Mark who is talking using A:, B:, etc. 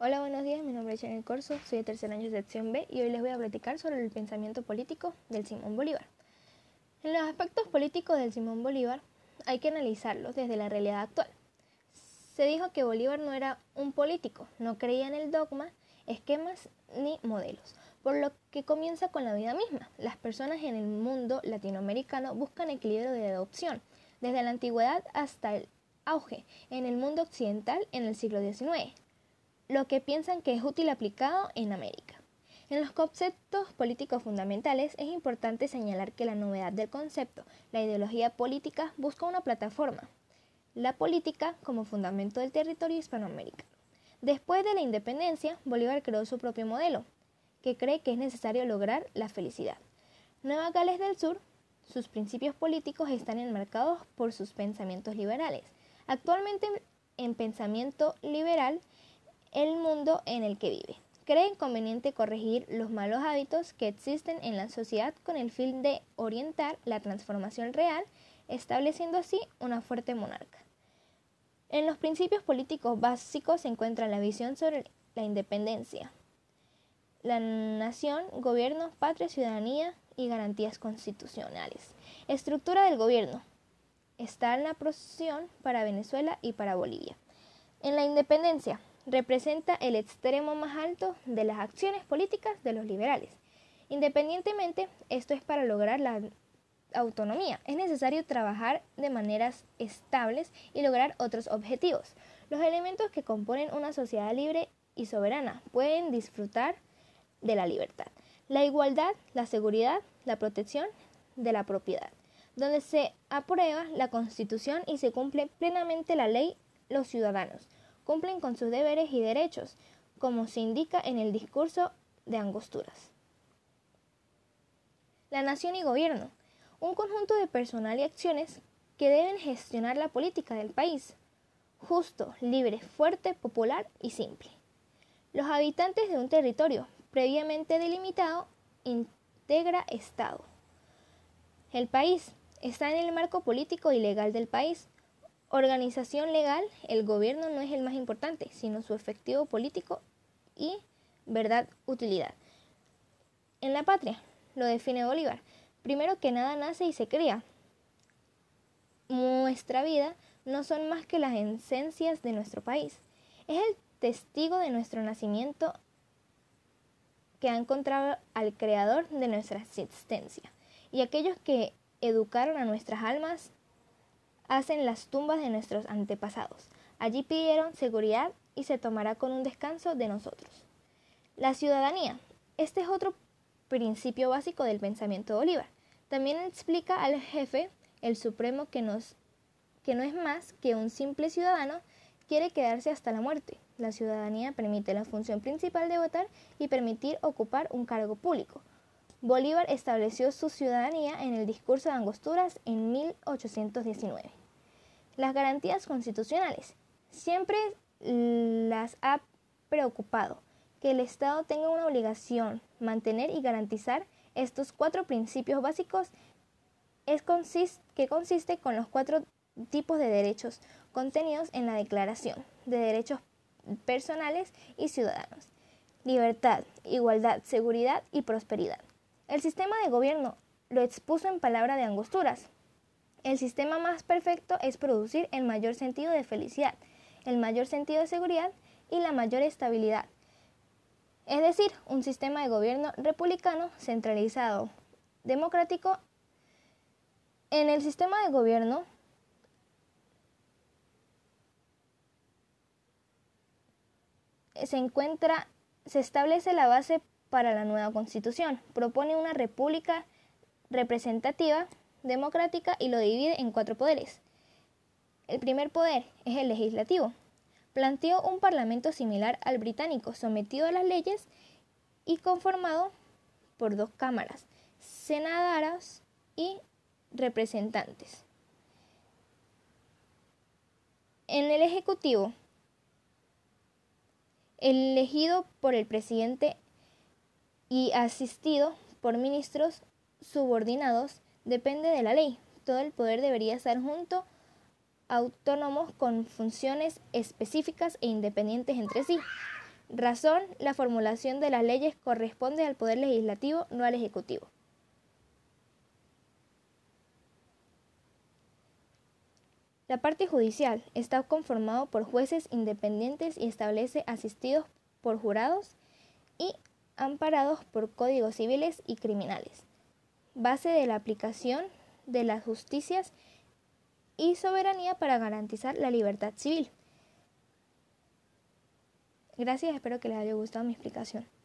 A: Hola, buenos días. Mi nombre es Janel Corso, soy de tercer año de sección B y hoy les voy a platicar sobre el pensamiento político del Simón Bolívar. En los aspectos políticos del Simón Bolívar hay que analizarlos desde la realidad actual. Se dijo que Bolívar no era un político, no creía en el dogma, esquemas ni modelos, por lo que comienza con la vida misma. Las personas en el mundo latinoamericano buscan equilibrio de adopción, desde la antigüedad hasta el auge en el mundo occidental en el siglo XIX lo que piensan que es útil aplicado en América. En los conceptos políticos fundamentales es importante señalar que la novedad del concepto, la ideología política, busca una plataforma, la política como fundamento del territorio hispanoamericano. Después de la independencia, Bolívar creó su propio modelo, que cree que es necesario lograr la felicidad. Nueva Gales del Sur, sus principios políticos están enmarcados por sus pensamientos liberales. Actualmente en pensamiento liberal el mundo en el que vive. Cree conveniente corregir los malos hábitos que existen en la sociedad con el fin de orientar la transformación real, estableciendo así una fuerte monarca. En los principios políticos básicos se encuentra la visión sobre la independencia, la nación, gobierno, patria, ciudadanía y garantías constitucionales. Estructura del gobierno. Está en la posición para Venezuela y para Bolivia. En la independencia, representa el extremo más alto de las acciones políticas de los liberales. Independientemente, esto es para lograr la autonomía. Es necesario trabajar de maneras estables y lograr otros objetivos. Los elementos que componen una sociedad libre y soberana pueden disfrutar de la libertad. La igualdad, la seguridad, la protección de la propiedad, donde se aprueba la Constitución y se cumple plenamente la ley los ciudadanos cumplen con sus deberes y derechos, como se indica en el discurso de Angosturas. La nación y gobierno, un conjunto de personal y acciones que deben gestionar la política del país, justo, libre, fuerte, popular y simple. Los habitantes de un territorio previamente delimitado integra Estado. El país está en el marco político y legal del país, Organización legal, el gobierno no es el más importante, sino su efectivo político y verdad utilidad. En la patria, lo define Bolívar, primero que nada nace y se crea. Nuestra vida no son más que las esencias de nuestro país. Es el testigo de nuestro nacimiento que ha encontrado al creador de nuestra existencia y aquellos que educaron a nuestras almas hacen las tumbas de nuestros antepasados. Allí pidieron seguridad y se tomará con un descanso de nosotros. La ciudadanía. Este es otro principio básico del pensamiento de Bolívar. También explica al jefe, el supremo, que, nos, que no es más que un simple ciudadano, quiere quedarse hasta la muerte. La ciudadanía permite la función principal de votar y permitir ocupar un cargo público. Bolívar estableció su ciudadanía en el discurso de Angosturas en 1819. Las garantías constitucionales. Siempre las ha preocupado que el Estado tenga una obligación mantener y garantizar estos cuatro principios básicos que consiste con los cuatro tipos de derechos contenidos en la Declaración de Derechos Personales y Ciudadanos. Libertad, igualdad, seguridad y prosperidad. El sistema de gobierno lo expuso en palabra de angosturas. El sistema más perfecto es producir el mayor sentido de felicidad, el mayor sentido de seguridad y la mayor estabilidad. Es decir, un sistema de gobierno republicano, centralizado, democrático. En el sistema de gobierno se encuentra, se establece la base para la nueva constitución. Propone una república representativa democrática y lo divide en cuatro poderes. El primer poder es el legislativo. Planteó un parlamento similar al británico, sometido a las leyes y conformado por dos cámaras, senadoras y representantes. En el Ejecutivo, elegido por el presidente y asistido por ministros subordinados, depende de la ley. Todo el poder debería estar junto, autónomos con funciones específicas e independientes entre sí. Razón, la formulación de las leyes corresponde al Poder Legislativo, no al Ejecutivo. La parte judicial está conformado por jueces independientes y establece asistidos por jurados y amparados por códigos civiles y criminales, base de la aplicación de las justicias y soberanía para garantizar la libertad civil. Gracias, espero que les haya gustado mi explicación.